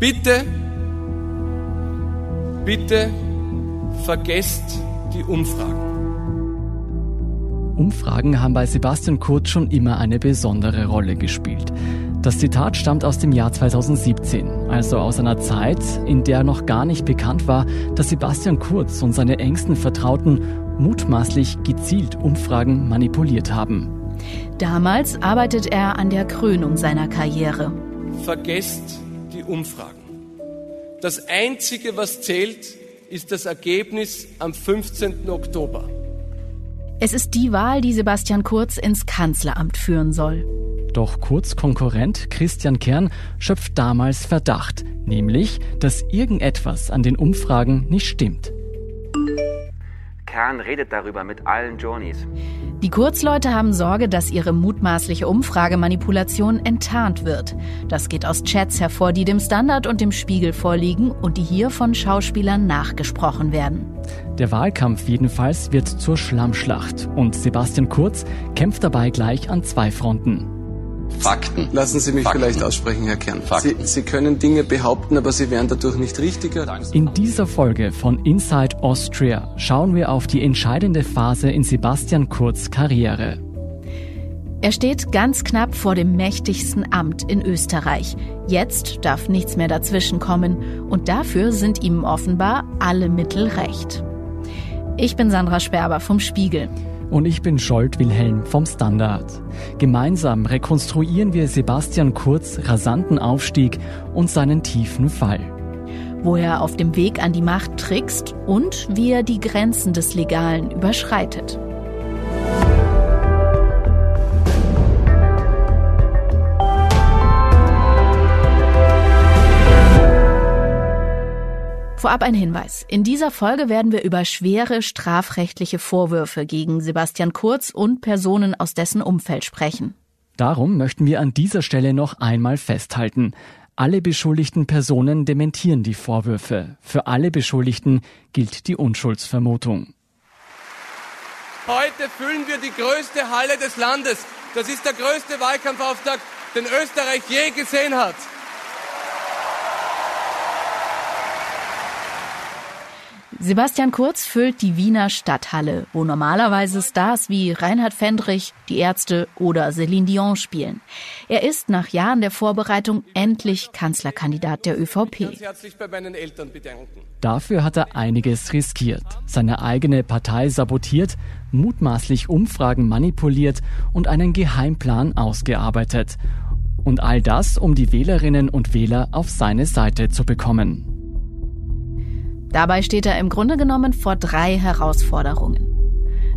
Bitte, bitte vergesst die Umfragen. Umfragen haben bei Sebastian Kurz schon immer eine besondere Rolle gespielt. Das Zitat stammt aus dem Jahr 2017, also aus einer Zeit, in der noch gar nicht bekannt war, dass Sebastian Kurz und seine engsten Vertrauten mutmaßlich gezielt Umfragen manipuliert haben. Damals arbeitet er an der Krönung seiner Karriere. Vergesst die Umfragen. Das Einzige, was zählt, ist das Ergebnis am 15. Oktober. Es ist die Wahl, die Sebastian Kurz ins Kanzleramt führen soll. Doch Kurz Konkurrent Christian Kern schöpft damals Verdacht, nämlich, dass irgendetwas an den Umfragen nicht stimmt. Kern redet darüber mit allen Journeys. Die Kurzleute haben Sorge, dass ihre mutmaßliche Umfragemanipulation enttarnt wird. Das geht aus Chats hervor, die dem Standard und dem Spiegel vorliegen und die hier von Schauspielern nachgesprochen werden. Der Wahlkampf jedenfalls wird zur Schlammschlacht und Sebastian Kurz kämpft dabei gleich an zwei Fronten. Fakten. Lassen Sie mich Fakten. vielleicht aussprechen, Herr Kern. Sie, Sie, können Dinge behaupten, aber sie werden dadurch nicht richtiger. In dieser Folge von Inside Austria schauen wir auf die entscheidende Phase in Sebastian Kurz Karriere. Er steht ganz knapp vor dem mächtigsten Amt in Österreich. Jetzt darf nichts mehr dazwischenkommen und dafür sind ihm offenbar alle Mittel recht. Ich bin Sandra Sperber vom Spiegel. Und ich bin Scholt Wilhelm vom Standard. Gemeinsam rekonstruieren wir Sebastian Kurz rasanten Aufstieg und seinen tiefen Fall. Wo er auf dem Weg an die Macht trickst und wie er die Grenzen des Legalen überschreitet. Vorab ein Hinweis. In dieser Folge werden wir über schwere strafrechtliche Vorwürfe gegen Sebastian Kurz und Personen aus dessen Umfeld sprechen. Darum möchten wir an dieser Stelle noch einmal festhalten. Alle beschuldigten Personen dementieren die Vorwürfe. Für alle Beschuldigten gilt die Unschuldsvermutung. Heute füllen wir die größte Halle des Landes. Das ist der größte Wahlkampfauftakt, den Österreich je gesehen hat. Sebastian Kurz füllt die Wiener Stadthalle, wo normalerweise Stars wie Reinhard Fendrich, die Ärzte oder Céline Dion spielen. Er ist nach Jahren der Vorbereitung endlich Kanzlerkandidat der ÖVP. Dafür hat er einiges riskiert, seine eigene Partei sabotiert, mutmaßlich Umfragen manipuliert und einen Geheimplan ausgearbeitet. Und all das, um die Wählerinnen und Wähler auf seine Seite zu bekommen. Dabei steht er im Grunde genommen vor drei Herausforderungen.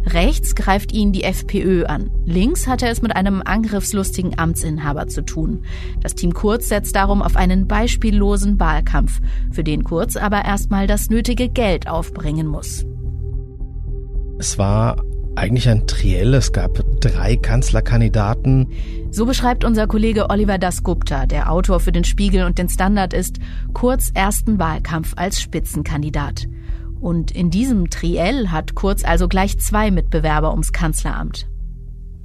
Rechts greift ihn die FPÖ an. Links hat er es mit einem angriffslustigen Amtsinhaber zu tun. Das Team Kurz setzt darum auf einen beispiellosen Wahlkampf, für den Kurz aber erstmal das nötige Geld aufbringen muss. Es war eigentlich ein Triell. Es gab drei Kanzlerkandidaten. So beschreibt unser Kollege Oliver Dasgupta, der Autor für den Spiegel und den Standard ist, Kurz ersten Wahlkampf als Spitzenkandidat. Und in diesem Triell hat Kurz also gleich zwei Mitbewerber ums Kanzleramt.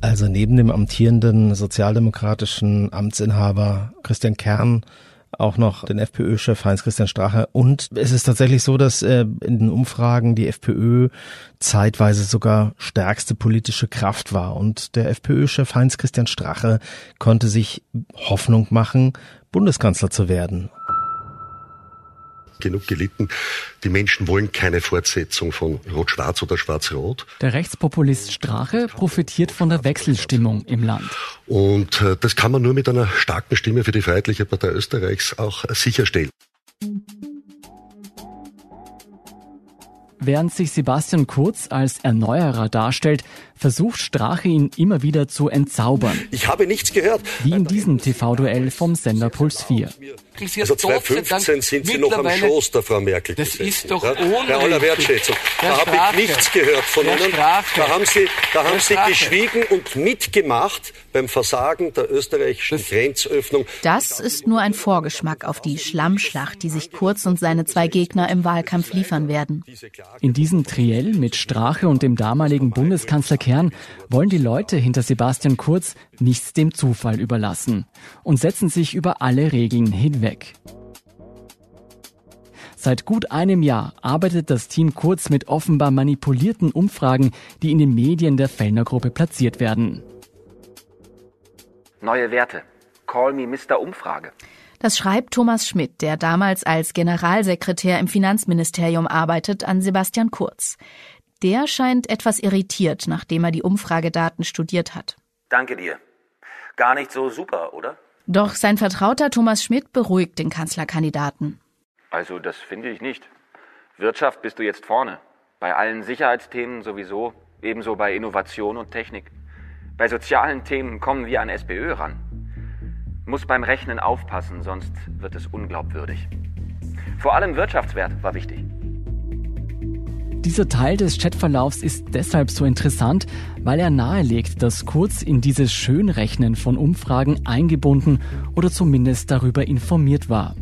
Also neben dem amtierenden sozialdemokratischen Amtsinhaber Christian Kern auch noch den FPÖ-Chef Heinz-Christian Strache. Und es ist tatsächlich so, dass äh, in den Umfragen die FPÖ zeitweise sogar stärkste politische Kraft war. Und der FPÖ-Chef Heinz-Christian Strache konnte sich Hoffnung machen, Bundeskanzler zu werden genug gelitten. Die Menschen wollen keine Fortsetzung von Rot-Schwarz oder Schwarz-Rot. Der Rechtspopulist Strache profitiert von der Wechselstimmung im Land. Und äh, das kann man nur mit einer starken Stimme für die Freiheitliche Partei Österreichs auch sicherstellen. Während sich Sebastian Kurz als Erneuerer darstellt, versucht Strache ihn immer wieder zu entzaubern. Ich habe nichts gehört. Wie in diesem TV-Duell vom Sender Puls 4. Also 2015 sind Sie noch am Schoß der Frau Merkel Das gesessen, ist doch ja? Bei aller Wertschätzung. Da habe ich nichts gehört von Ihnen. Da haben Sie, da haben Sie geschwiegen und mitgemacht beim Versagen der österreichischen Grenzöffnung. Das ist nur ein Vorgeschmack auf die Schlammschlacht, die sich Kurz und seine zwei Gegner im Wahlkampf liefern werden. In diesem Triell mit Strache und dem damaligen Bundeskanzler Kern wollen die Leute hinter Sebastian Kurz nichts dem Zufall überlassen und setzen sich über alle Regeln hinweg. Seit gut einem Jahr arbeitet das Team Kurz mit offenbar manipulierten Umfragen, die in den Medien der Fellner Gruppe platziert werden. Neue Werte. Call me Mr. Umfrage. Das schreibt Thomas Schmidt, der damals als Generalsekretär im Finanzministerium arbeitet, an Sebastian Kurz. Der scheint etwas irritiert, nachdem er die Umfragedaten studiert hat. Danke dir. Gar nicht so super, oder? Doch sein Vertrauter Thomas Schmidt beruhigt den Kanzlerkandidaten. Also das finde ich nicht. Wirtschaft bist du jetzt vorne. Bei allen Sicherheitsthemen sowieso, ebenso bei Innovation und Technik. Bei sozialen Themen kommen wir an SPÖ ran. Muss beim Rechnen aufpassen, sonst wird es unglaubwürdig. Vor allem Wirtschaftswert war wichtig. Dieser Teil des Chatverlaufs ist deshalb so interessant, weil er nahelegt, dass Kurz in dieses Schönrechnen von Umfragen eingebunden oder zumindest darüber informiert war.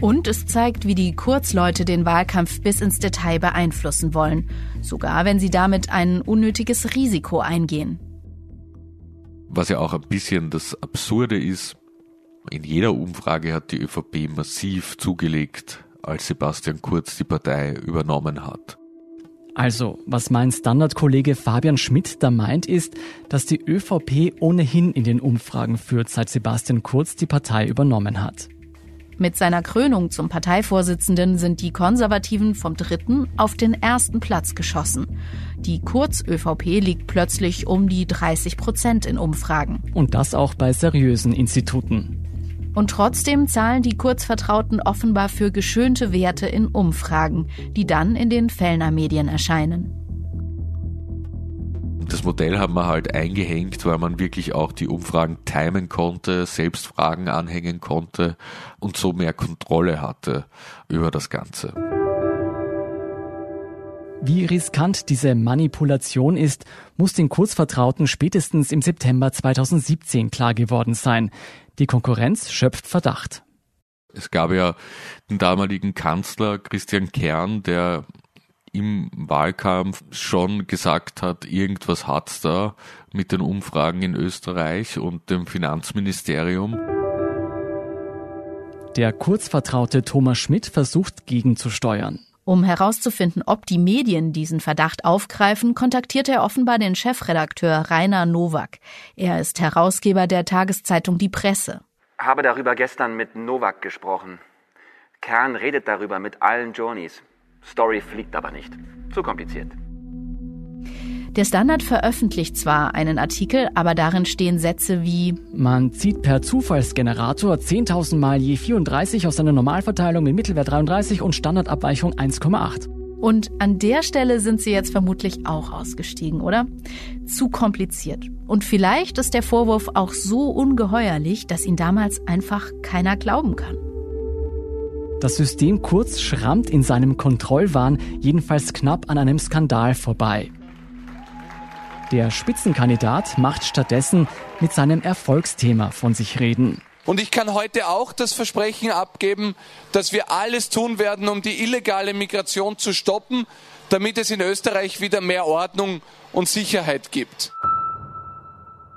Und es zeigt, wie die Kurzleute den Wahlkampf bis ins Detail beeinflussen wollen, sogar wenn sie damit ein unnötiges Risiko eingehen. Was ja auch ein bisschen das Absurde ist, in jeder Umfrage hat die ÖVP massiv zugelegt, als Sebastian Kurz die Partei übernommen hat. Also, was mein Standardkollege Fabian Schmidt da meint, ist, dass die ÖVP ohnehin in den Umfragen führt, seit Sebastian Kurz die Partei übernommen hat. Mit seiner Krönung zum Parteivorsitzenden sind die Konservativen vom dritten auf den ersten Platz geschossen. Die Kurz-ÖVP liegt plötzlich um die 30 Prozent in Umfragen. Und das auch bei seriösen Instituten. Und trotzdem zahlen die Kurzvertrauten offenbar für geschönte Werte in Umfragen, die dann in den Fellner Medien erscheinen. Das Modell haben wir halt eingehängt, weil man wirklich auch die Umfragen timen konnte, selbst Fragen anhängen konnte und so mehr Kontrolle hatte über das Ganze. Wie riskant diese Manipulation ist, muss den Kurzvertrauten spätestens im September 2017 klar geworden sein. Die Konkurrenz schöpft Verdacht. Es gab ja den damaligen Kanzler Christian Kern, der im Wahlkampf schon gesagt hat, irgendwas hat's da mit den Umfragen in Österreich und dem Finanzministerium. Der kurzvertraute Thomas Schmidt versucht gegenzusteuern. Um herauszufinden, ob die Medien diesen Verdacht aufgreifen, kontaktiert er offenbar den Chefredakteur Rainer Nowak. Er ist Herausgeber der Tageszeitung Die Presse. Habe darüber gestern mit Nowak gesprochen. Kern redet darüber mit allen Journeys. Story fliegt aber nicht. Zu kompliziert. Der Standard veröffentlicht zwar einen Artikel, aber darin stehen Sätze wie Man zieht per Zufallsgenerator 10.000 mal je 34 aus einer Normalverteilung mit Mittelwert 33 und Standardabweichung 1,8. Und an der Stelle sind sie jetzt vermutlich auch ausgestiegen, oder? Zu kompliziert. Und vielleicht ist der Vorwurf auch so ungeheuerlich, dass ihn damals einfach keiner glauben kann. Das System Kurz schrammt in seinem Kontrollwahn jedenfalls knapp an einem Skandal vorbei. Der Spitzenkandidat macht stattdessen mit seinem Erfolgsthema von sich reden. Und ich kann heute auch das Versprechen abgeben, dass wir alles tun werden, um die illegale Migration zu stoppen, damit es in Österreich wieder mehr Ordnung und Sicherheit gibt.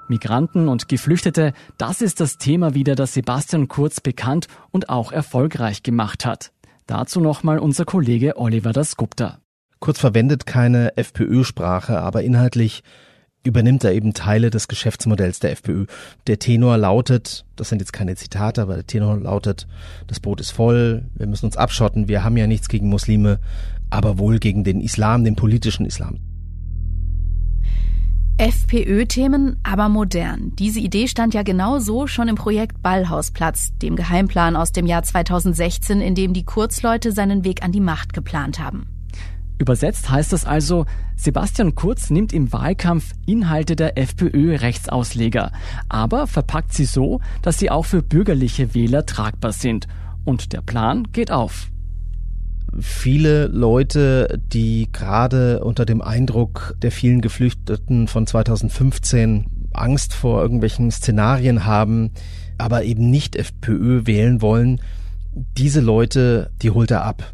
Migranten und Geflüchtete, das ist das Thema wieder, das Sebastian Kurz bekannt und auch erfolgreich gemacht hat. Dazu nochmal unser Kollege Oliver Dasgupta. Kurz verwendet keine FPÖ-Sprache, aber inhaltlich übernimmt er eben Teile des Geschäftsmodells der FPÖ. Der Tenor lautet, das sind jetzt keine Zitate, aber der Tenor lautet, das Boot ist voll, wir müssen uns abschotten, wir haben ja nichts gegen Muslime, aber wohl gegen den Islam, den politischen Islam. FPÖ-Themen, aber modern. Diese Idee stand ja genau so schon im Projekt Ballhausplatz, dem Geheimplan aus dem Jahr 2016, in dem die Kurzleute seinen Weg an die Macht geplant haben. Übersetzt heißt das also, Sebastian Kurz nimmt im Wahlkampf Inhalte der FPÖ-Rechtsausleger, aber verpackt sie so, dass sie auch für bürgerliche Wähler tragbar sind. Und der Plan geht auf. Viele Leute, die gerade unter dem Eindruck der vielen Geflüchteten von 2015 Angst vor irgendwelchen Szenarien haben, aber eben nicht FPÖ wählen wollen, diese Leute, die holt er ab.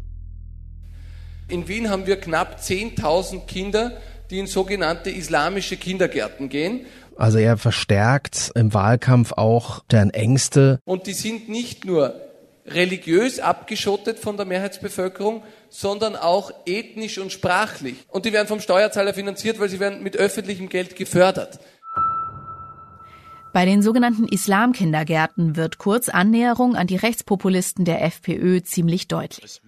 In Wien haben wir knapp 10.000 Kinder, die in sogenannte islamische Kindergärten gehen. Also er verstärkt im Wahlkampf auch deren Ängste. Und die sind nicht nur religiös abgeschottet von der Mehrheitsbevölkerung, sondern auch ethnisch und sprachlich. Und die werden vom Steuerzahler finanziert, weil sie werden mit öffentlichem Geld gefördert. Bei den sogenannten Islamkindergärten wird Kurz Annäherung an die Rechtspopulisten der FPÖ ziemlich deutlich.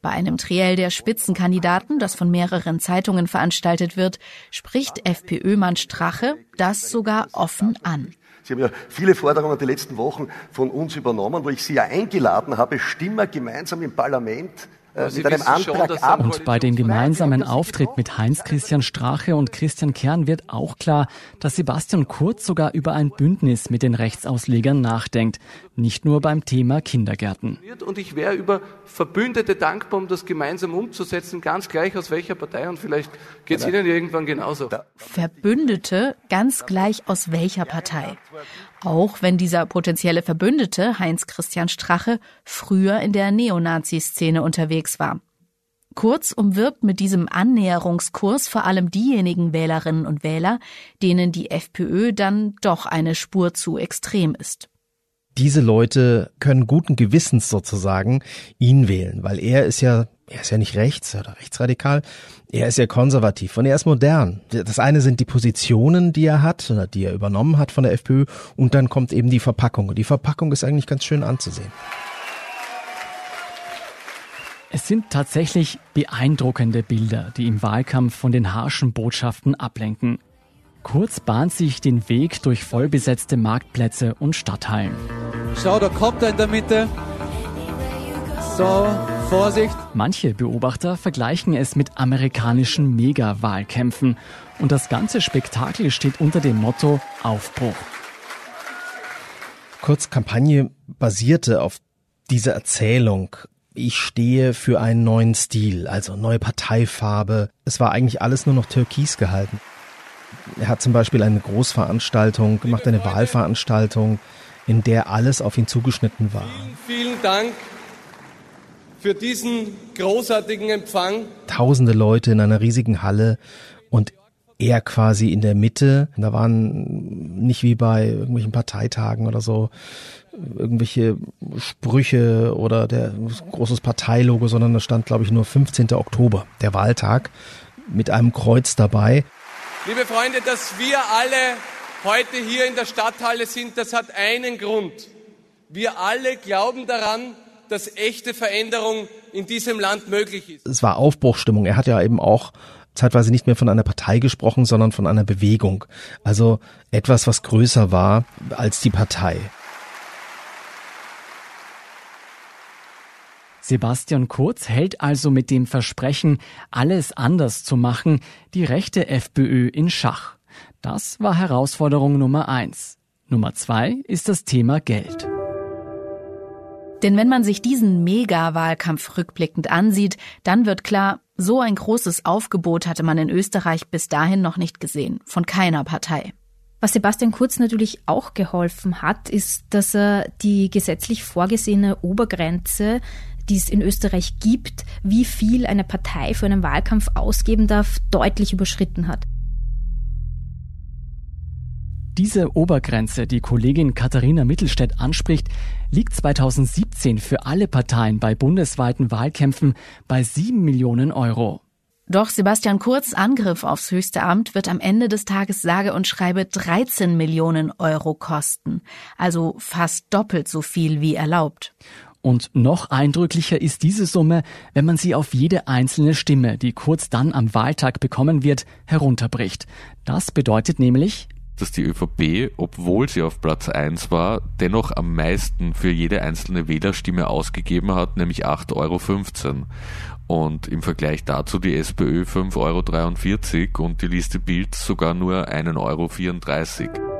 Bei einem Triell der Spitzenkandidaten, das von mehreren Zeitungen veranstaltet wird, spricht FPÖ-Mann Strache das sogar offen an. Sie haben ja viele Forderungen die letzten Wochen von uns übernommen, wo ich Sie ja eingeladen habe, stimmen gemeinsam im Parlament mit einem Antrag ab. Und bei dem gemeinsamen Auftritt mit Heinz-Christian Strache und Christian Kern wird auch klar, dass Sebastian Kurz sogar über ein Bündnis mit den Rechtsauslegern nachdenkt. Nicht nur beim Thema Kindergärten. Und ich wäre über Verbündete dankbar, um das gemeinsam umzusetzen, ganz gleich aus welcher Partei und vielleicht geht es Ihnen irgendwann genauso. Verbündete, ganz gleich aus welcher Partei. Auch wenn dieser potenzielle Verbündete, Heinz Christian Strache, früher in der Neonazi-Szene unterwegs war. Kurz umwirbt mit diesem Annäherungskurs vor allem diejenigen Wählerinnen und Wähler, denen die FPÖ dann doch eine Spur zu extrem ist diese Leute können guten Gewissens sozusagen ihn wählen, weil er ist ja, er ist ja nicht rechts oder rechtsradikal, er ist ja konservativ und er ist modern. Das eine sind die Positionen, die er hat oder die er übernommen hat von der FPÖ und dann kommt eben die Verpackung. Und die Verpackung ist eigentlich ganz schön anzusehen. Es sind tatsächlich beeindruckende Bilder, die im Wahlkampf von den harschen Botschaften ablenken. Kurz bahnt sich den Weg durch vollbesetzte Marktplätze und Stadthallen. Schau, da kommt er in der Mitte. So, Vorsicht. Manche Beobachter vergleichen es mit amerikanischen Mega-Wahlkämpfen. Und das ganze Spektakel steht unter dem Motto Aufbruch. Kurz Kampagne basierte auf dieser Erzählung. Ich stehe für einen neuen Stil, also neue Parteifarbe. Es war eigentlich alles nur noch türkis gehalten. Er hat zum Beispiel eine Großveranstaltung gemacht, eine Wahlveranstaltung, in der alles auf ihn zugeschnitten war. Vielen, vielen Dank für diesen großartigen Empfang. Tausende Leute in einer riesigen Halle und er quasi in der Mitte. Da waren nicht wie bei irgendwelchen Parteitagen oder so irgendwelche Sprüche oder der großes Parteilogo, sondern da stand, glaube ich, nur 15. Oktober, der Wahltag, mit einem Kreuz dabei. Liebe Freunde, dass wir alle heute hier in der Stadthalle sind, das hat einen Grund. Wir alle glauben daran, dass echte Veränderung in diesem Land möglich ist. Es war Aufbruchstimmung. Er hat ja eben auch zeitweise nicht mehr von einer Partei gesprochen, sondern von einer Bewegung. Also etwas, was größer war als die Partei. Sebastian Kurz hält also mit dem Versprechen, alles anders zu machen, die rechte FPÖ in Schach. Das war Herausforderung Nummer eins. Nummer zwei ist das Thema Geld. Denn wenn man sich diesen Mega-Wahlkampf rückblickend ansieht, dann wird klar, so ein großes Aufgebot hatte man in Österreich bis dahin noch nicht gesehen, von keiner Partei. Was Sebastian Kurz natürlich auch geholfen hat, ist, dass er die gesetzlich vorgesehene Obergrenze die es in Österreich gibt, wie viel eine Partei für einen Wahlkampf ausgeben darf, deutlich überschritten hat. Diese Obergrenze, die Kollegin Katharina Mittelstädt anspricht, liegt 2017 für alle Parteien bei bundesweiten Wahlkämpfen bei 7 Millionen Euro. Doch Sebastian Kurz Angriff aufs höchste Amt wird am Ende des Tages sage und schreibe 13 Millionen Euro kosten, also fast doppelt so viel wie erlaubt. Und noch eindrücklicher ist diese Summe, wenn man sie auf jede einzelne Stimme, die kurz dann am Wahltag bekommen wird, herunterbricht. Das bedeutet nämlich, dass die ÖVP, obwohl sie auf Platz 1 war, dennoch am meisten für jede einzelne Wählerstimme ausgegeben hat, nämlich 8,15 Euro. Und im Vergleich dazu die SPÖ 5,43 Euro und die Liste Bild sogar nur 1,34 Euro.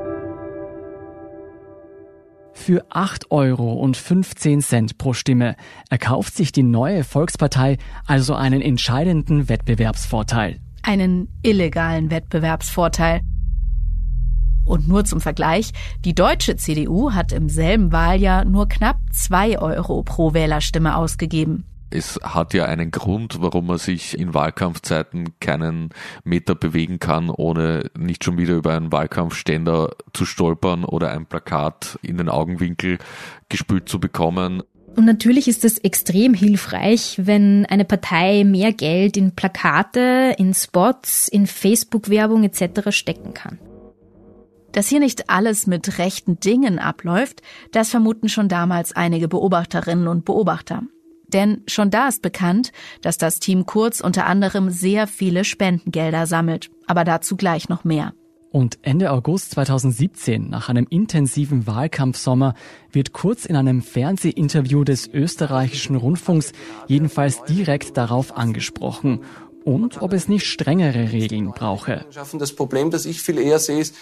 Für 8 Euro und 15 Cent pro Stimme erkauft sich die neue Volkspartei also einen entscheidenden Wettbewerbsvorteil. Einen illegalen Wettbewerbsvorteil. Und nur zum Vergleich, die deutsche CDU hat im selben Wahljahr nur knapp 2 Euro pro Wählerstimme ausgegeben. Es hat ja einen Grund, warum man sich in Wahlkampfzeiten keinen Meter bewegen kann, ohne nicht schon wieder über einen Wahlkampfständer zu stolpern oder ein Plakat in den Augenwinkel gespült zu bekommen. Und natürlich ist es extrem hilfreich, wenn eine Partei mehr Geld in Plakate, in Spots, in Facebook-Werbung etc. stecken kann. Dass hier nicht alles mit rechten Dingen abläuft, das vermuten schon damals einige Beobachterinnen und Beobachter. Denn schon da ist bekannt, dass das Team Kurz unter anderem sehr viele Spendengelder sammelt. Aber dazu gleich noch mehr. Und Ende August 2017, nach einem intensiven Wahlkampfsommer, wird Kurz in einem Fernsehinterview des österreichischen Rundfunks jedenfalls direkt darauf angesprochen und ob es nicht strengere Regeln brauche. Das Problem, das ich viel eher sehe, ist,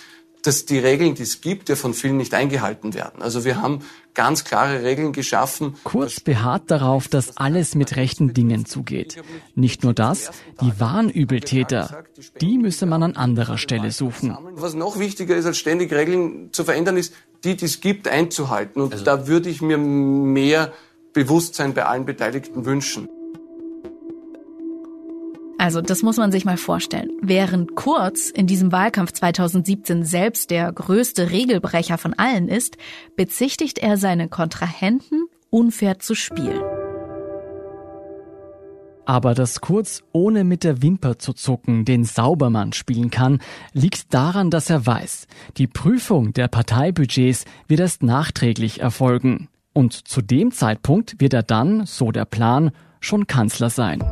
dass die Regeln, die es gibt, ja von vielen nicht eingehalten werden. Also wir haben ganz klare Regeln geschaffen. Kurz beharrt darauf, dass alles mit rechten Dingen zugeht. Nicht nur das, die wahren Übeltäter, die müsse man an anderer Stelle suchen. Was noch wichtiger ist, als ständig Regeln zu verändern, ist, die, die es gibt, einzuhalten. Und also da würde ich mir mehr Bewusstsein bei allen Beteiligten wünschen. Also das muss man sich mal vorstellen. Während Kurz in diesem Wahlkampf 2017 selbst der größte Regelbrecher von allen ist, bezichtigt er seine Kontrahenten, unfair zu spielen. Aber dass Kurz ohne mit der Wimper zu zucken den Saubermann spielen kann, liegt daran, dass er weiß, die Prüfung der Parteibudgets wird erst nachträglich erfolgen. Und zu dem Zeitpunkt wird er dann, so der Plan, schon Kanzler sein.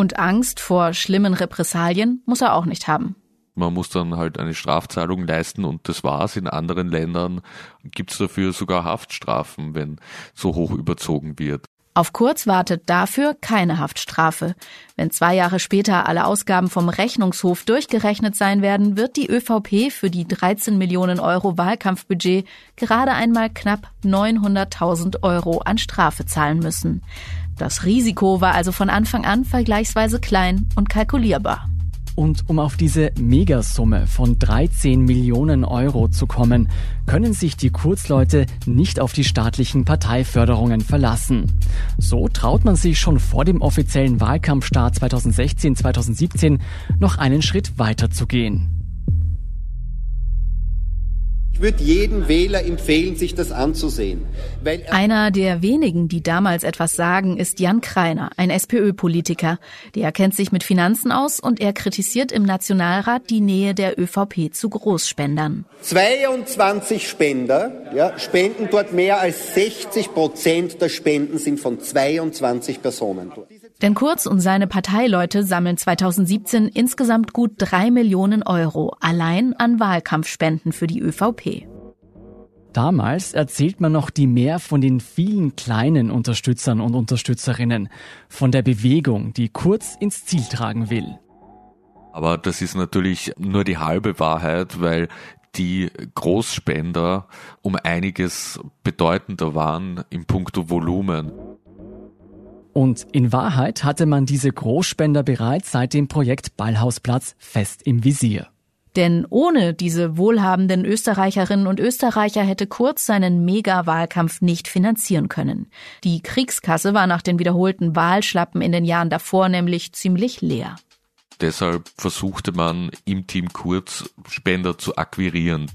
Und Angst vor schlimmen Repressalien muss er auch nicht haben. Man muss dann halt eine Strafzahlung leisten und das war's. In anderen Ländern gibt's dafür sogar Haftstrafen, wenn so hoch überzogen wird. Auf Kurz wartet dafür keine Haftstrafe. Wenn zwei Jahre später alle Ausgaben vom Rechnungshof durchgerechnet sein werden, wird die ÖVP für die 13 Millionen Euro Wahlkampfbudget gerade einmal knapp 900.000 Euro an Strafe zahlen müssen. Das Risiko war also von Anfang an vergleichsweise klein und kalkulierbar. Und um auf diese Megasumme von 13 Millionen Euro zu kommen, können sich die Kurzleute nicht auf die staatlichen Parteiförderungen verlassen. So traut man sich schon vor dem offiziellen Wahlkampfstart 2016-2017 noch einen Schritt weiter zu gehen. Ich würde jedem Wähler empfehlen, sich das anzusehen. Einer der wenigen, die damals etwas sagen, ist Jan Kreiner, ein SPÖ-Politiker. Der kennt sich mit Finanzen aus und er kritisiert im Nationalrat die Nähe der ÖVP zu Großspendern. 22 Spender ja, spenden dort mehr als 60 Prozent der Spenden sind von 22 Personen dort. Denn Kurz und seine Parteileute sammeln 2017 insgesamt gut drei Millionen Euro allein an Wahlkampfspenden für die ÖVP. Damals erzählt man noch die mehr von den vielen kleinen Unterstützern und Unterstützerinnen, von der Bewegung, die Kurz ins Ziel tragen will. Aber das ist natürlich nur die halbe Wahrheit, weil die Großspender um einiges bedeutender waren im puncto Volumen. Und in Wahrheit hatte man diese Großspender bereits seit dem Projekt Ballhausplatz fest im Visier. Denn ohne diese wohlhabenden Österreicherinnen und Österreicher hätte Kurz seinen Mega-Wahlkampf nicht finanzieren können. Die Kriegskasse war nach den wiederholten Wahlschlappen in den Jahren davor nämlich ziemlich leer. Deshalb versuchte man im Team Kurz Spender zu akquirieren.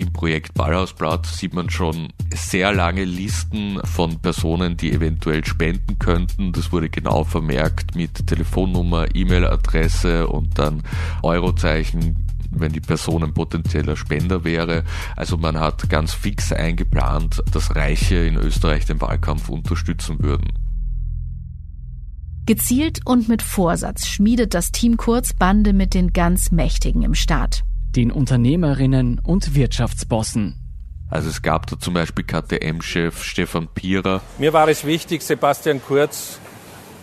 Im Projekt Ballhausblatt sieht man schon sehr lange Listen von Personen, die eventuell spenden könnten. Das wurde genau vermerkt mit Telefonnummer, E-Mail-Adresse und dann Eurozeichen wenn die Person ein potenzieller Spender wäre. Also man hat ganz fix eingeplant, dass Reiche in Österreich den Wahlkampf unterstützen würden. Gezielt und mit Vorsatz schmiedet das Team Kurz Bande mit den ganz Mächtigen im Staat den Unternehmerinnen und Wirtschaftsbossen. Also es gab da zum Beispiel KTM-Chef Stefan Pierer. Mir war es wichtig, Sebastian Kurz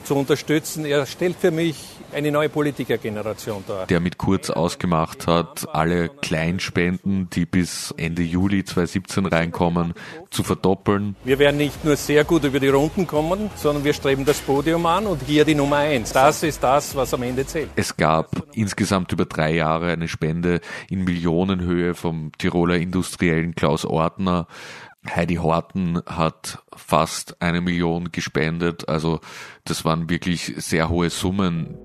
zu unterstützen. Er stellt für mich eine neue Politikergeneration da. Der mit Kurz ausgemacht hat, alle Kleinspenden, die bis Ende Juli 2017 reinkommen, zu verdoppeln. Wir werden nicht nur sehr gut über die Runden kommen, sondern wir streben das Podium an und hier die Nummer eins. Das ist das, was am Ende zählt. Es gab insgesamt über drei Jahre eine Spende in Millionenhöhe vom Tiroler Industriellen Klaus Ortner. Heidi Horten hat fast eine Million gespendet. Also das waren wirklich sehr hohe Summen.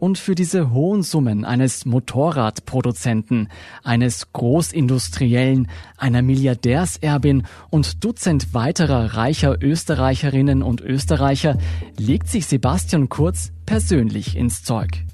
Und für diese hohen Summen eines Motorradproduzenten, eines Großindustriellen, einer Milliardärserbin und Dutzend weiterer reicher Österreicherinnen und Österreicher legt sich Sebastian Kurz persönlich ins Zeug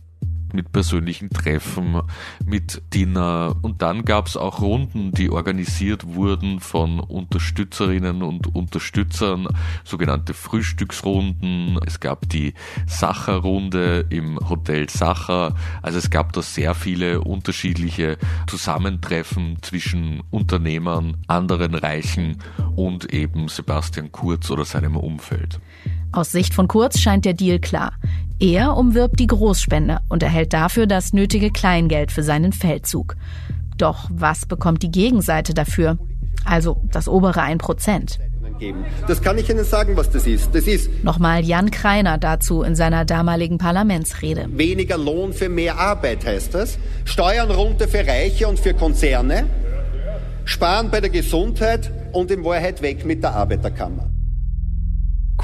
mit persönlichen Treffen, mit Dinner. Und dann gab es auch Runden, die organisiert wurden von Unterstützerinnen und Unterstützern, sogenannte Frühstücksrunden. Es gab die Sacher-Runde im Hotel Sacher. Also es gab da sehr viele unterschiedliche Zusammentreffen zwischen Unternehmern, anderen Reichen und eben Sebastian Kurz oder seinem Umfeld. Aus Sicht von Kurz scheint der Deal klar. Er umwirbt die Großspende und erhält dafür das nötige Kleingeld für seinen Feldzug. Doch was bekommt die Gegenseite dafür? Also das obere 1%. Das kann ich Ihnen sagen, was das ist. Das ist nochmal Jan Kreiner dazu in seiner damaligen Parlamentsrede. Weniger Lohn für mehr Arbeit heißt das. Steuern runter für Reiche und für Konzerne. Sparen bei der Gesundheit und in Wahrheit weg mit der Arbeiterkammer.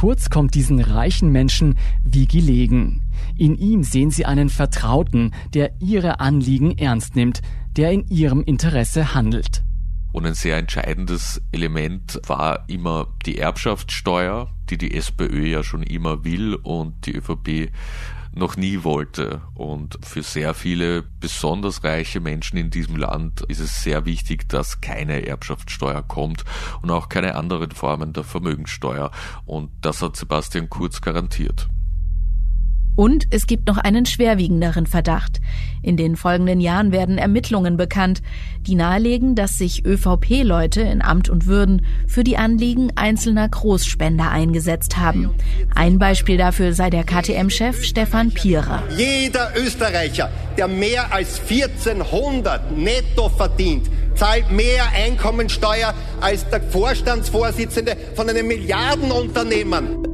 Kurz kommt diesen reichen Menschen wie gelegen. In ihm sehen sie einen Vertrauten, der ihre Anliegen ernst nimmt, der in ihrem Interesse handelt. Und ein sehr entscheidendes Element war immer die Erbschaftssteuer, die die SPÖ ja schon immer will und die ÖVP noch nie wollte. Und für sehr viele besonders reiche Menschen in diesem Land ist es sehr wichtig, dass keine Erbschaftssteuer kommt und auch keine anderen Formen der Vermögenssteuer. Und das hat Sebastian Kurz garantiert. Und es gibt noch einen schwerwiegenderen Verdacht. In den folgenden Jahren werden Ermittlungen bekannt, die nahelegen, dass sich ÖVP-Leute in Amt und Würden für die Anliegen einzelner Großspender eingesetzt haben. Ein Beispiel dafür sei der KTM-Chef Stefan Pierer. Jeder Österreicher, der mehr als 1400 netto verdient, zahlt mehr Einkommensteuer als der Vorstandsvorsitzende von einem Milliardenunternehmen.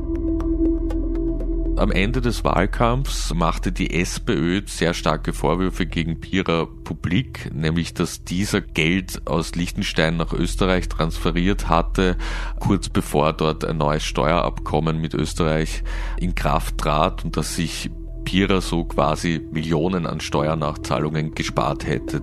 Am Ende des Wahlkampfs machte die SPÖ sehr starke Vorwürfe gegen Pira publik, nämlich dass dieser Geld aus Liechtenstein nach Österreich transferiert hatte, kurz bevor dort ein neues Steuerabkommen mit Österreich in Kraft trat und dass sich Pira so quasi Millionen an Steuernachzahlungen gespart hätte.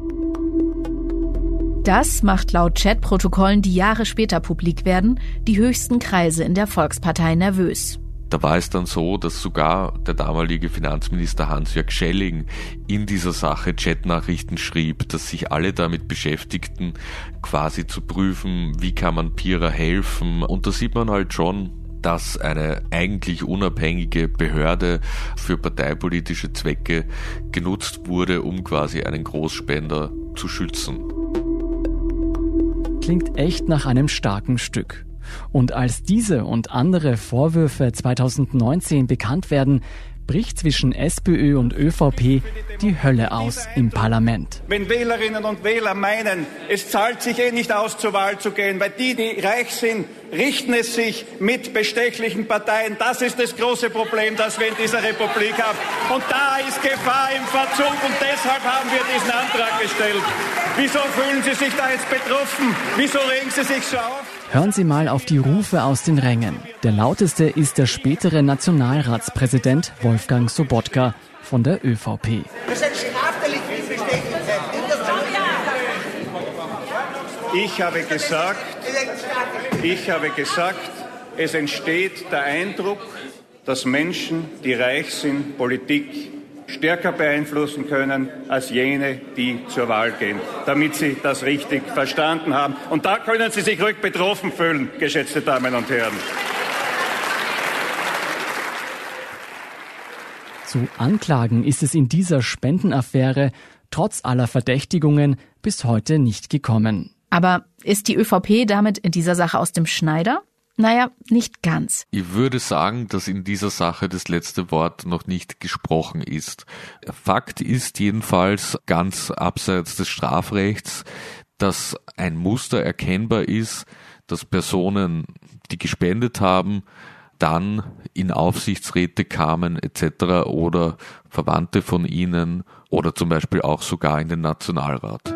Das macht laut Chatprotokollen, die Jahre später publik werden, die höchsten Kreise in der Volkspartei nervös. Da war es dann so, dass sogar der damalige Finanzminister Hans-Jörg Schelling in dieser Sache Chatnachrichten schrieb, dass sich alle damit beschäftigten, quasi zu prüfen, wie kann man Pira helfen. Und da sieht man halt schon, dass eine eigentlich unabhängige Behörde für parteipolitische Zwecke genutzt wurde, um quasi einen Großspender zu schützen. Klingt echt nach einem starken Stück. Und als diese und andere Vorwürfe 2019 bekannt werden, bricht zwischen SPÖ und ÖVP die Hölle aus im Parlament. Wenn Wählerinnen und Wähler meinen, es zahlt sich eh nicht aus, zur Wahl zu gehen, weil die, die reich sind, richten es sich mit bestechlichen Parteien. Das ist das große Problem, das wir in dieser Republik haben. Und da ist Gefahr im Verzug und deshalb haben wir diesen Antrag gestellt. Wieso fühlen Sie sich da jetzt betroffen? Wieso regen Sie sich so auf? Hören Sie mal auf die Rufe aus den Rängen. Der lauteste ist der spätere Nationalratspräsident Wolfgang Sobotka von der ÖVP. Ich habe gesagt, ich habe gesagt, es entsteht der Eindruck, dass Menschen, die reich sind, Politik stärker beeinflussen können als jene, die zur Wahl gehen, damit Sie das richtig verstanden haben. Und da können Sie sich ruhig betroffen fühlen, geschätzte Damen und Herren. Zu Anklagen ist es in dieser Spendenaffäre trotz aller Verdächtigungen bis heute nicht gekommen. Aber ist die ÖVP damit in dieser Sache aus dem Schneider? Naja, nicht ganz. Ich würde sagen, dass in dieser Sache das letzte Wort noch nicht gesprochen ist. Fakt ist jedenfalls ganz abseits des Strafrechts, dass ein Muster erkennbar ist, dass Personen, die gespendet haben, dann in Aufsichtsräte kamen etc. oder Verwandte von ihnen oder zum Beispiel auch sogar in den Nationalrat.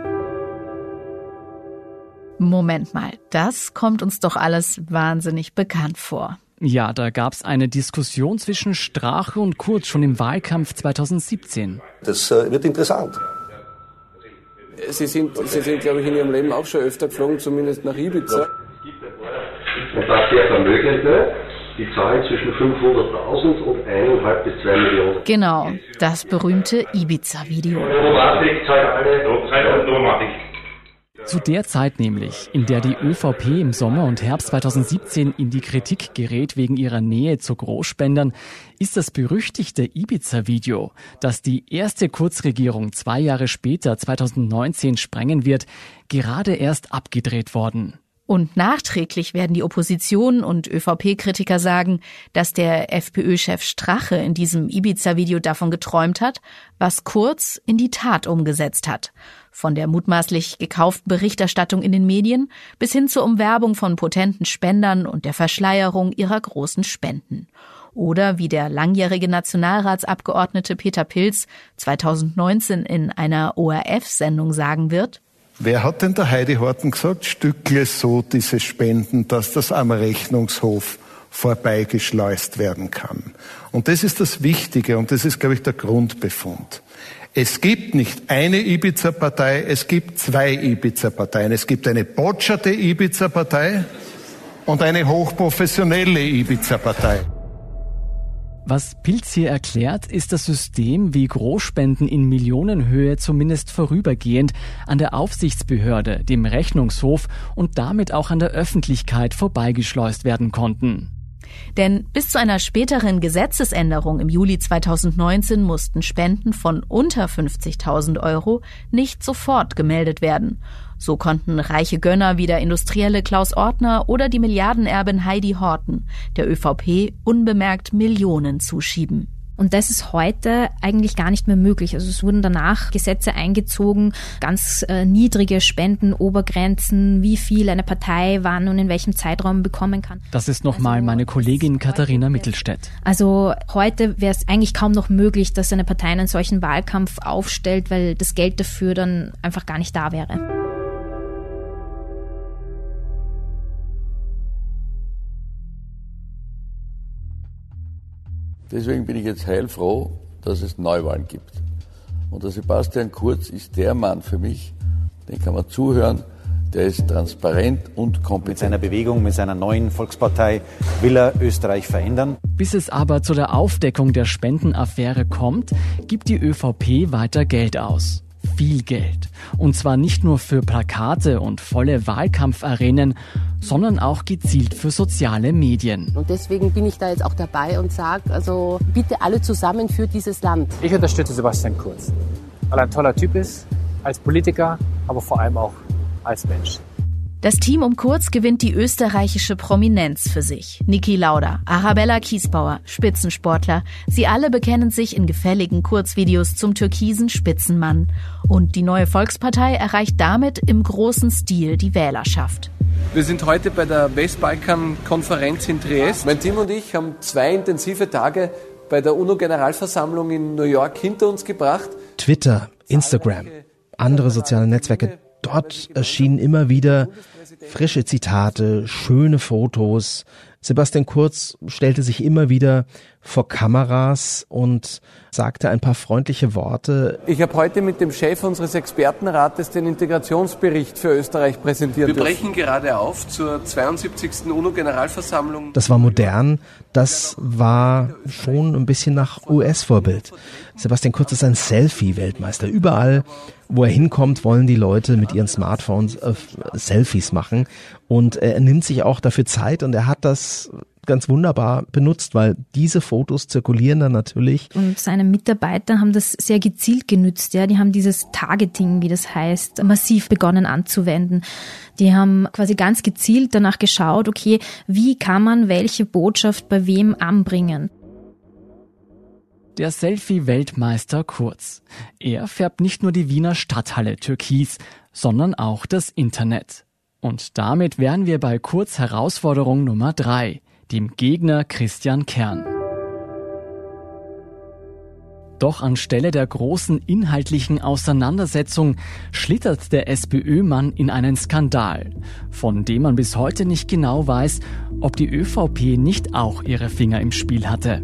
Moment mal, das kommt uns doch alles wahnsinnig bekannt vor. Ja, da gab es eine Diskussion zwischen Strache und Kurz schon im Wahlkampf 2017. Das äh, wird interessant. Sie sind, Sie sind, glaube ich, in Ihrem Leben auch schon öfter geflogen, zumindest nach Ibiza. Und dass der Vermögende die Zahlen zwischen 500.000 und 1,5 bis 2 Millionen. Genau, das berühmte Ibiza-Video. Romatik zahlt alle. Romatik. Zu der Zeit nämlich, in der die ÖVP im Sommer und Herbst 2017 in die Kritik gerät wegen ihrer Nähe zu Großspendern, ist das berüchtigte Ibiza-Video, das die erste Kurzregierung zwei Jahre später, 2019, sprengen wird, gerade erst abgedreht worden. Und nachträglich werden die Opposition und ÖVP-Kritiker sagen, dass der FPÖ-Chef Strache in diesem Ibiza-Video davon geträumt hat, was Kurz in die Tat umgesetzt hat. Von der mutmaßlich gekauften Berichterstattung in den Medien bis hin zur Umwerbung von potenten Spendern und der Verschleierung ihrer großen Spenden. Oder wie der langjährige Nationalratsabgeordnete Peter Pilz 2019 in einer ORF-Sendung sagen wird, Wer hat denn der Heidi Horten gesagt, stückle so diese Spenden, dass das am Rechnungshof vorbeigeschleust werden kann? Und das ist das Wichtige und das ist, glaube ich, der Grundbefund. Es gibt nicht eine Ibiza-Partei, es gibt zwei Ibiza-Parteien. Es gibt eine botscherte Ibiza-Partei und eine hochprofessionelle Ibiza-Partei. Was Pilz hier erklärt, ist das System, wie Großspenden in Millionenhöhe zumindest vorübergehend an der Aufsichtsbehörde, dem Rechnungshof und damit auch an der Öffentlichkeit vorbeigeschleust werden konnten. Denn bis zu einer späteren Gesetzesänderung im Juli 2019 mussten Spenden von unter 50.000 Euro nicht sofort gemeldet werden. So konnten reiche Gönner wie der Industrielle Klaus Ortner oder die Milliardenerbin Heidi Horten der ÖVP unbemerkt Millionen zuschieben. Und das ist heute eigentlich gar nicht mehr möglich. Also es wurden danach Gesetze eingezogen, ganz äh, niedrige Spendenobergrenzen, wie viel eine Partei wann und in welchem Zeitraum bekommen kann. Das ist nochmal also, meine Kollegin Katharina Mittelstädt. Also heute wäre es eigentlich kaum noch möglich, dass eine Partei einen solchen Wahlkampf aufstellt, weil das Geld dafür dann einfach gar nicht da wäre. Deswegen bin ich jetzt heilfroh, dass es Neuwahlen gibt. Und der Sebastian Kurz ist der Mann für mich, den kann man zuhören, der ist transparent und kompetent. Mit seiner Bewegung, mit seiner neuen Volkspartei will er Österreich verändern. Bis es aber zu der Aufdeckung der Spendenaffäre kommt, gibt die ÖVP weiter Geld aus viel Geld. Und zwar nicht nur für Plakate und volle Wahlkampfarenen, sondern auch gezielt für soziale Medien. Und deswegen bin ich da jetzt auch dabei und sage, also bitte alle zusammen für dieses Land. Ich unterstütze Sebastian Kurz, weil er ein toller Typ ist, als Politiker, aber vor allem auch als Mensch. Das Team um Kurz gewinnt die österreichische Prominenz für sich. Niki Lauda, Arabella Kiesbauer, Spitzensportler. Sie alle bekennen sich in gefälligen Kurzvideos zum türkisen Spitzenmann. Und die neue Volkspartei erreicht damit im großen Stil die Wählerschaft. Wir sind heute bei der Westbalkan-Konferenz in Triest. Mein Team und ich haben zwei intensive Tage bei der UNO-Generalversammlung in New York hinter uns gebracht. Twitter, Instagram, andere soziale Netzwerke Dort erschienen immer wieder frische Zitate, schöne Fotos. Sebastian Kurz stellte sich immer wieder vor Kameras und sagte ein paar freundliche Worte. Ich habe heute mit dem Chef unseres Expertenrates den Integrationsbericht für Österreich präsentiert. Wir brechen gerade auf zur 72. UNO-Generalversammlung. Das war modern, das war schon ein bisschen nach US-Vorbild. Sebastian Kurz ist ein Selfie-Weltmeister. Überall, wo er hinkommt, wollen die Leute mit ihren Smartphones äh, Selfies machen. Und er nimmt sich auch dafür Zeit und er hat das ganz wunderbar benutzt, weil diese Fotos zirkulieren dann natürlich. Und seine Mitarbeiter haben das sehr gezielt genützt, ja. Die haben dieses Targeting, wie das heißt, massiv begonnen anzuwenden. Die haben quasi ganz gezielt danach geschaut, okay, wie kann man welche Botschaft bei wem anbringen? Der Selfie-Weltmeister Kurz. Er färbt nicht nur die Wiener Stadthalle türkis, sondern auch das Internet. Und damit wären wir bei Kurz Herausforderung Nummer drei dem Gegner Christian Kern. Doch anstelle der großen inhaltlichen Auseinandersetzung schlittert der SPÖ-Mann in einen Skandal, von dem man bis heute nicht genau weiß, ob die ÖVP nicht auch ihre Finger im Spiel hatte.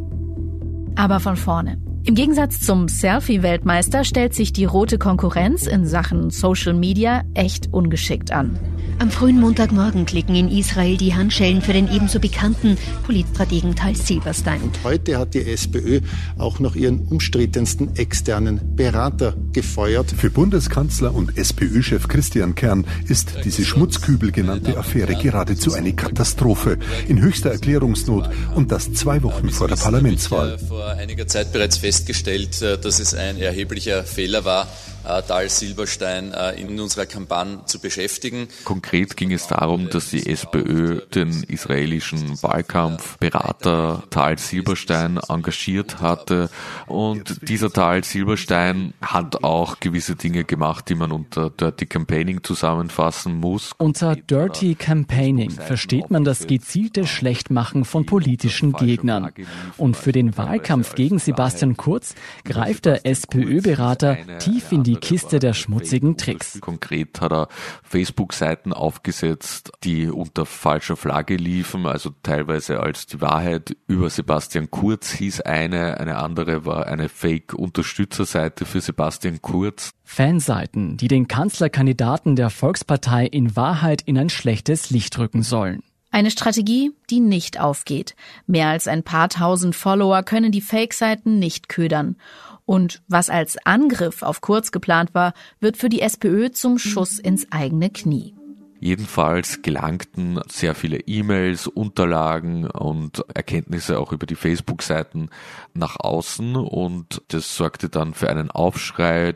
Aber von vorne. Im Gegensatz zum Selfie-Weltmeister stellt sich die rote Konkurrenz in Sachen Social Media echt ungeschickt an. Am frühen Montagmorgen klicken in Israel die Handschellen für den ebenso bekannten Politstrategen Tal Silberstein. Und heute hat die SPÖ auch noch ihren umstrittensten externen Berater gefeuert. Für Bundeskanzler und SPÖ-Chef Christian Kern ist diese Schmutzkübel genannte Affäre geradezu eine Katastrophe in höchster Erklärungsnot und das zwei Wochen vor der Parlamentswahl. Vor einiger Zeit bereits festgestellt, äh, dass es ein erheblicher Fehler war, Tal Silberstein äh, in unserer Kampagne zu beschäftigen. Konkret ging es darum, dass die SPÖ den israelischen Wahlkampfberater Tal Silberstein engagiert hatte und dieser Tal Silberstein hat auch gewisse Dinge gemacht, die man unter Dirty Campaigning zusammenfassen muss. Unter Dirty Campaigning versteht man das gezielte Schlechtmachen von politischen Gegnern. Und für den Wahlkampf gegen Sebastian Kurz greift der SPÖ-Berater tief in die die Kiste der schmutzigen Tricks. Konkret hat er Facebook-Seiten aufgesetzt, die unter falscher Flagge liefen, also teilweise als die Wahrheit über Sebastian Kurz hieß eine, eine andere war eine Fake-Unterstützerseite für Sebastian Kurz. Fanseiten, die den Kanzlerkandidaten der Volkspartei in Wahrheit in ein schlechtes Licht rücken sollen. Eine Strategie, die nicht aufgeht. Mehr als ein paar tausend Follower können die Fake-Seiten nicht ködern. Und was als Angriff auf Kurz geplant war, wird für die SPÖ zum Schuss ins eigene Knie. Jedenfalls gelangten sehr viele E-Mails, Unterlagen und Erkenntnisse auch über die Facebook-Seiten nach außen und das sorgte dann für einen Aufschrei.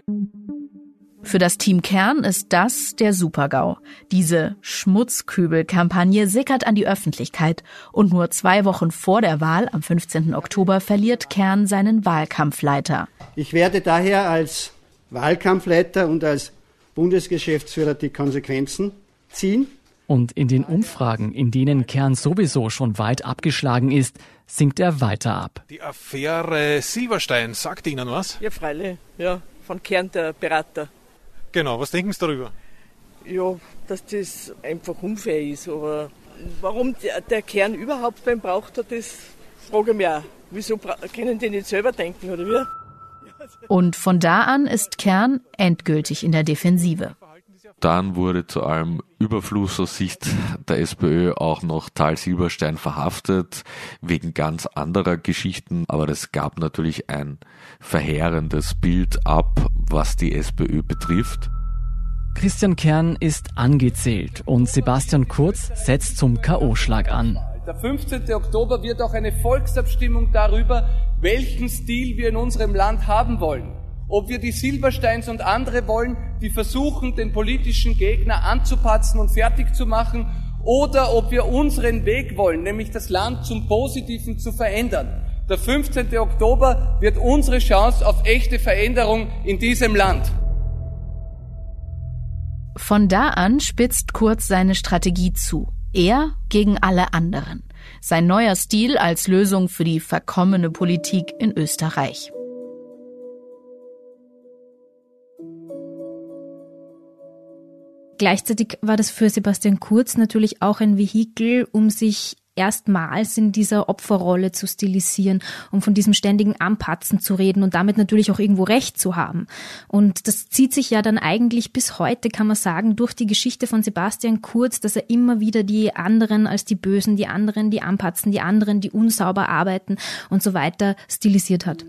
Für das Team Kern ist das der Supergau. Diese Schmutzkübel-Kampagne sickert an die Öffentlichkeit und nur zwei Wochen vor der Wahl am 15. Oktober verliert Kern seinen Wahlkampfleiter. Ich werde daher als Wahlkampfleiter und als Bundesgeschäftsführer die Konsequenzen ziehen. Und in den Umfragen, in denen Kern sowieso schon weit abgeschlagen ist, sinkt er weiter ab. Die Affäre Silberstein, sagt Ihnen was? Ja, freilich, ja, von Kern der Berater. Genau, was denken Sie darüber? Ja, dass das einfach unfair ist. Aber warum der, der Kern überhaupt beim braucht hat, das frage ich mich auch. Wieso können die nicht selber denken, oder wie? Und von da an ist Kern endgültig in der Defensive. Dann wurde zu allem Überfluss aus Sicht der SPÖ auch noch Tal Silberstein verhaftet, wegen ganz anderer Geschichten. Aber das gab natürlich ein verheerendes Bild ab, was die SPÖ betrifft. Christian Kern ist angezählt und Sebastian Kurz setzt zum K.O.-Schlag an. Der 15. Oktober wird auch eine Volksabstimmung darüber, welchen Stil wir in unserem Land haben wollen ob wir die Silbersteins und andere wollen, die versuchen, den politischen Gegner anzupatzen und fertig zu machen, oder ob wir unseren Weg wollen, nämlich das Land zum Positiven zu verändern. Der 15. Oktober wird unsere Chance auf echte Veränderung in diesem Land. Von da an spitzt Kurz seine Strategie zu. Er gegen alle anderen. Sein neuer Stil als Lösung für die verkommene Politik in Österreich. Gleichzeitig war das für Sebastian Kurz natürlich auch ein Vehikel, um sich erstmals in dieser Opferrolle zu stilisieren, um von diesem ständigen Anpatzen zu reden und damit natürlich auch irgendwo Recht zu haben. Und das zieht sich ja dann eigentlich bis heute, kann man sagen, durch die Geschichte von Sebastian Kurz, dass er immer wieder die anderen als die Bösen, die anderen, die anpatzen, die anderen, die unsauber arbeiten und so weiter stilisiert hat.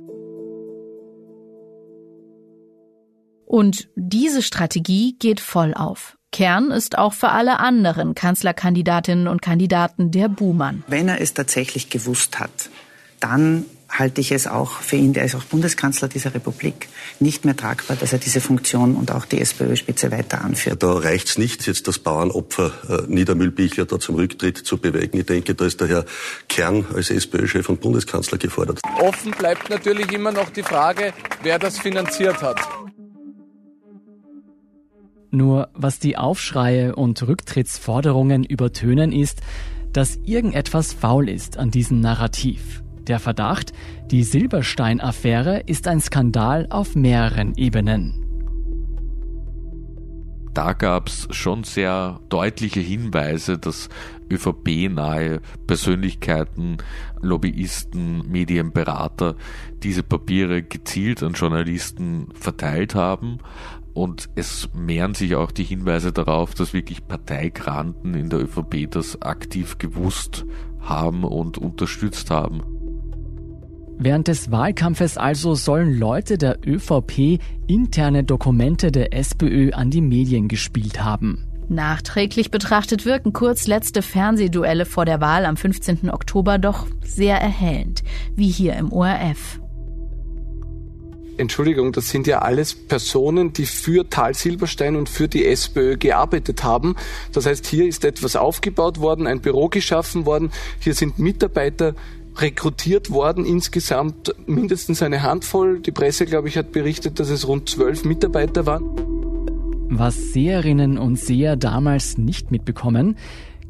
Und diese Strategie geht voll auf. Kern ist auch für alle anderen Kanzlerkandidatinnen und Kandidaten der Buhmann. Wenn er es tatsächlich gewusst hat, dann halte ich es auch für ihn, der ist auch Bundeskanzler dieser Republik, nicht mehr tragbar, dass er diese Funktion und auch die SPÖ-Spitze weiter anführt. Da reicht es nicht, jetzt das Bauernopfer äh, Niedermühlbichler da zum Rücktritt zu bewegen. Ich denke, da ist der Herr Kern als SPÖ-Chef und Bundeskanzler gefordert. Offen bleibt natürlich immer noch die Frage, wer das finanziert hat. Nur was die Aufschreie und Rücktrittsforderungen übertönen ist, dass irgendetwas faul ist an diesem Narrativ. Der Verdacht, die Silberstein-Affäre ist ein Skandal auf mehreren Ebenen. Da gab es schon sehr deutliche Hinweise, dass ÖVP-nahe Persönlichkeiten, Lobbyisten, Medienberater diese Papiere gezielt an Journalisten verteilt haben. Und es mehren sich auch die Hinweise darauf, dass wirklich Parteigranten in der ÖVP das aktiv gewusst haben und unterstützt haben. Während des Wahlkampfes also sollen Leute der ÖVP interne Dokumente der SPÖ an die Medien gespielt haben. Nachträglich betrachtet wirken Kurz letzte Fernsehduelle vor der Wahl am 15. Oktober doch sehr erhellend, wie hier im ORF. Entschuldigung, das sind ja alles Personen, die für Tal Silberstein und für die SPÖ gearbeitet haben. Das heißt, hier ist etwas aufgebaut worden, ein Büro geschaffen worden, hier sind Mitarbeiter rekrutiert worden, insgesamt mindestens eine Handvoll. Die Presse, glaube ich, hat berichtet, dass es rund zwölf Mitarbeiter waren. Was Seherinnen und Seher damals nicht mitbekommen,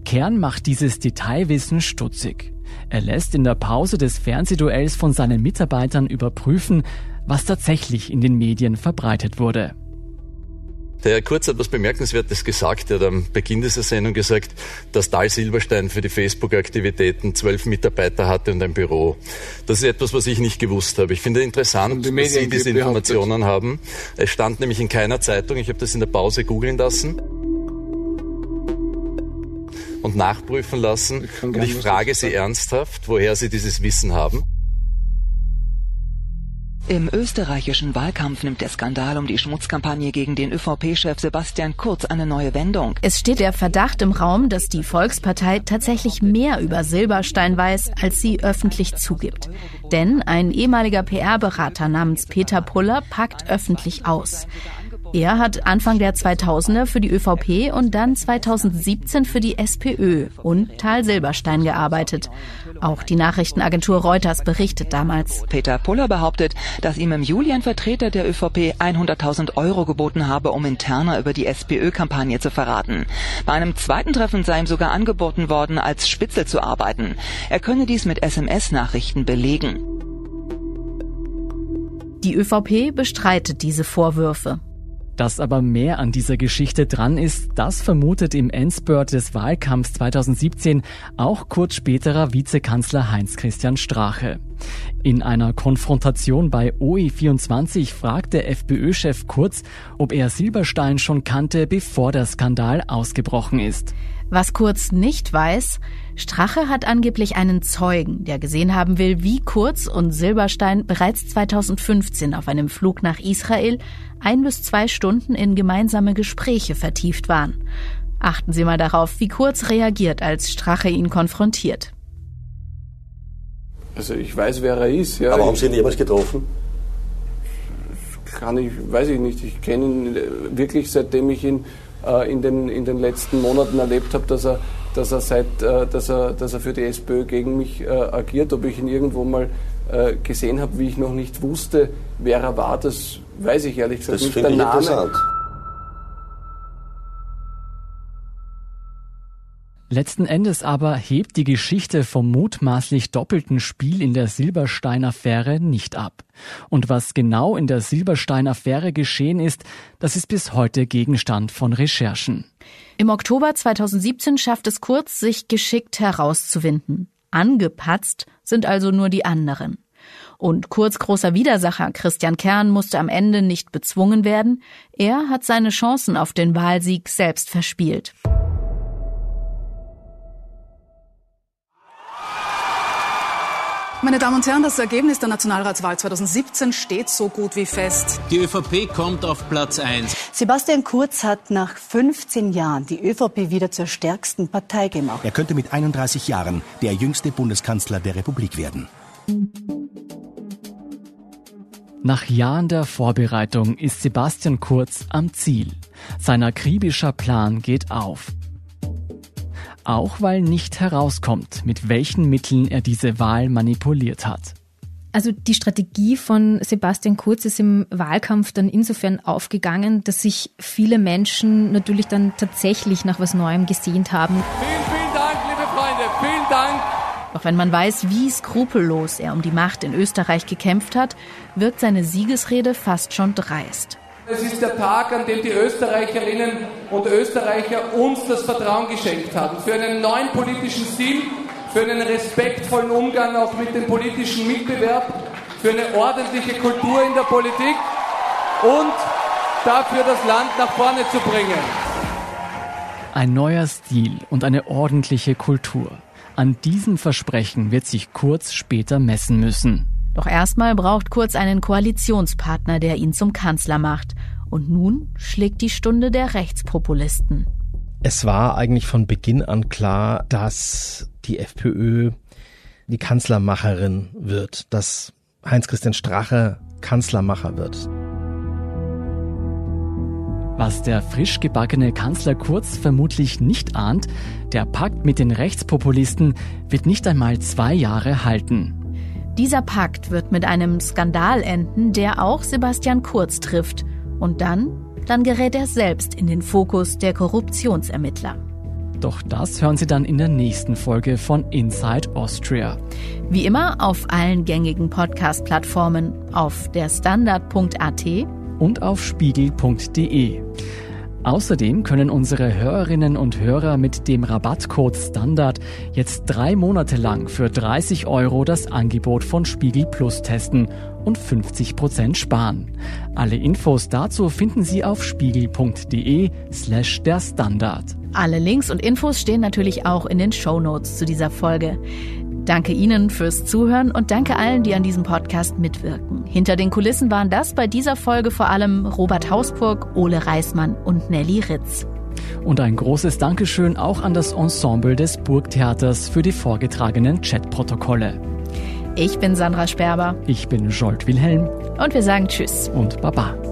Kern macht dieses Detailwissen stutzig. Er lässt in der Pause des Fernsehduells von seinen Mitarbeitern überprüfen, was tatsächlich in den Medien verbreitet wurde. Der Herr Kurz hat was Bemerkenswertes gesagt. Er hat am Beginn dieser Sendung gesagt, dass Dahl Silberstein für die Facebook-Aktivitäten zwölf Mitarbeiter hatte und ein Büro. Das ist etwas, was ich nicht gewusst habe. Ich finde interessant, die dass Sie diese Informationen haben. Es stand nämlich in keiner Zeitung. Ich habe das in der Pause googeln lassen und nachprüfen lassen. Ich und ich frage Sie ernsthaft, woher Sie dieses Wissen haben. Im österreichischen Wahlkampf nimmt der Skandal um die Schmutzkampagne gegen den ÖVP-Chef Sebastian Kurz eine neue Wendung. Es steht der Verdacht im Raum, dass die Volkspartei tatsächlich mehr über Silberstein weiß, als sie öffentlich zugibt. Denn ein ehemaliger PR-Berater namens Peter Puller packt öffentlich aus. Er hat Anfang der 2000er für die ÖVP und dann 2017 für die SPÖ und Tal Silberstein gearbeitet. Auch die Nachrichtenagentur Reuters berichtet damals. Peter Puller behauptet, dass ihm im Juli ein Vertreter der ÖVP 100.000 Euro geboten habe, um interner über die SPÖ-Kampagne zu verraten. Bei einem zweiten Treffen sei ihm sogar angeboten worden, als Spitzel zu arbeiten. Er könne dies mit SMS-Nachrichten belegen. Die ÖVP bestreitet diese Vorwürfe. Dass aber mehr an dieser Geschichte dran ist, das vermutet im Endspurt des Wahlkampfs 2017 auch kurz späterer Vizekanzler Heinz-Christian Strache. In einer Konfrontation bei OE24 fragt der FPÖ-Chef Kurz, ob er Silberstein schon kannte, bevor der Skandal ausgebrochen ist. Was Kurz nicht weiß, Strache hat angeblich einen Zeugen, der gesehen haben will, wie Kurz und Silberstein bereits 2015 auf einem Flug nach Israel ein bis zwei Stunden in gemeinsame Gespräche vertieft waren. Achten Sie mal darauf, wie Kurz reagiert, als Strache ihn konfrontiert. Also ich weiß, wer er ist. Ja. Aber haben Sie ihn jemals getroffen? Kann ich, weiß ich nicht. Ich kenne ihn äh, wirklich, seitdem ich ihn äh, in, den, in den letzten Monaten erlebt habe, dass er, dass er, seit, äh, dass er, dass er für die SPÖ gegen mich äh, agiert. Ob ich ihn irgendwo mal äh, gesehen habe, wie ich noch nicht wusste, wer er war, das weiß ich ehrlich gesagt das nicht. Finde ich Name. interessant. Letzten Endes aber hebt die Geschichte vom mutmaßlich doppelten Spiel in der Silberstein-Affäre nicht ab. Und was genau in der Silberstein-Affäre geschehen ist, das ist bis heute Gegenstand von Recherchen. Im Oktober 2017 schafft es Kurz, sich geschickt herauszuwinden. Angepatzt sind also nur die anderen. Und Kurz großer Widersacher Christian Kern musste am Ende nicht bezwungen werden. Er hat seine Chancen auf den Wahlsieg selbst verspielt. Meine Damen und Herren, das Ergebnis der Nationalratswahl 2017 steht so gut wie fest. Die ÖVP kommt auf Platz 1. Sebastian Kurz hat nach 15 Jahren die ÖVP wieder zur stärksten Partei gemacht. Er könnte mit 31 Jahren der jüngste Bundeskanzler der Republik werden. Nach Jahren der Vorbereitung ist Sebastian Kurz am Ziel. Sein akribischer Plan geht auf auch weil nicht herauskommt, mit welchen Mitteln er diese Wahl manipuliert hat. Also die Strategie von Sebastian Kurz ist im Wahlkampf dann insofern aufgegangen, dass sich viele Menschen natürlich dann tatsächlich nach was Neuem gesehnt haben. Vielen, vielen Dank, liebe Freunde. Vielen Dank Doch wenn man weiß, wie skrupellos er um die Macht in Österreich gekämpft hat, wirkt seine Siegesrede fast schon dreist. Es ist der Tag, an dem die Österreicherinnen und Österreicher uns das Vertrauen geschenkt haben. Für einen neuen politischen Stil, für einen respektvollen Umgang auch mit dem politischen Mitbewerb, für eine ordentliche Kultur in der Politik und dafür das Land nach vorne zu bringen. Ein neuer Stil und eine ordentliche Kultur. An diesem Versprechen wird sich Kurz später messen müssen. Doch erstmal braucht Kurz einen Koalitionspartner, der ihn zum Kanzler macht. Und nun schlägt die Stunde der Rechtspopulisten. Es war eigentlich von Beginn an klar, dass die FPÖ die Kanzlermacherin wird, dass Heinz-Christian Strache Kanzlermacher wird. Was der frisch gebackene Kanzler Kurz vermutlich nicht ahnt, der Pakt mit den Rechtspopulisten wird nicht einmal zwei Jahre halten. Dieser Pakt wird mit einem Skandal enden, der auch Sebastian Kurz trifft. Und dann, dann gerät er selbst in den Fokus der Korruptionsermittler. Doch das hören Sie dann in der nächsten Folge von Inside Austria. Wie immer auf allen gängigen Podcast-Plattformen, auf derstandard.at und auf spiegel.de. Außerdem können unsere Hörerinnen und Hörer mit dem Rabattcode Standard jetzt drei Monate lang für 30 Euro das Angebot von Spiegel Plus testen und 50 Prozent sparen. Alle Infos dazu finden Sie auf spiegel.de slash der Standard. Alle Links und Infos stehen natürlich auch in den Show Notes zu dieser Folge. Danke Ihnen fürs Zuhören und danke allen, die an diesem Podcast mitwirken. Hinter den Kulissen waren das bei dieser Folge vor allem Robert Hausburg, Ole Reismann und Nelly Ritz. Und ein großes Dankeschön auch an das Ensemble des Burgtheaters für die vorgetragenen Chatprotokolle. Ich bin Sandra Sperber. Ich bin Jolt Wilhelm. Und wir sagen Tschüss. Und Baba.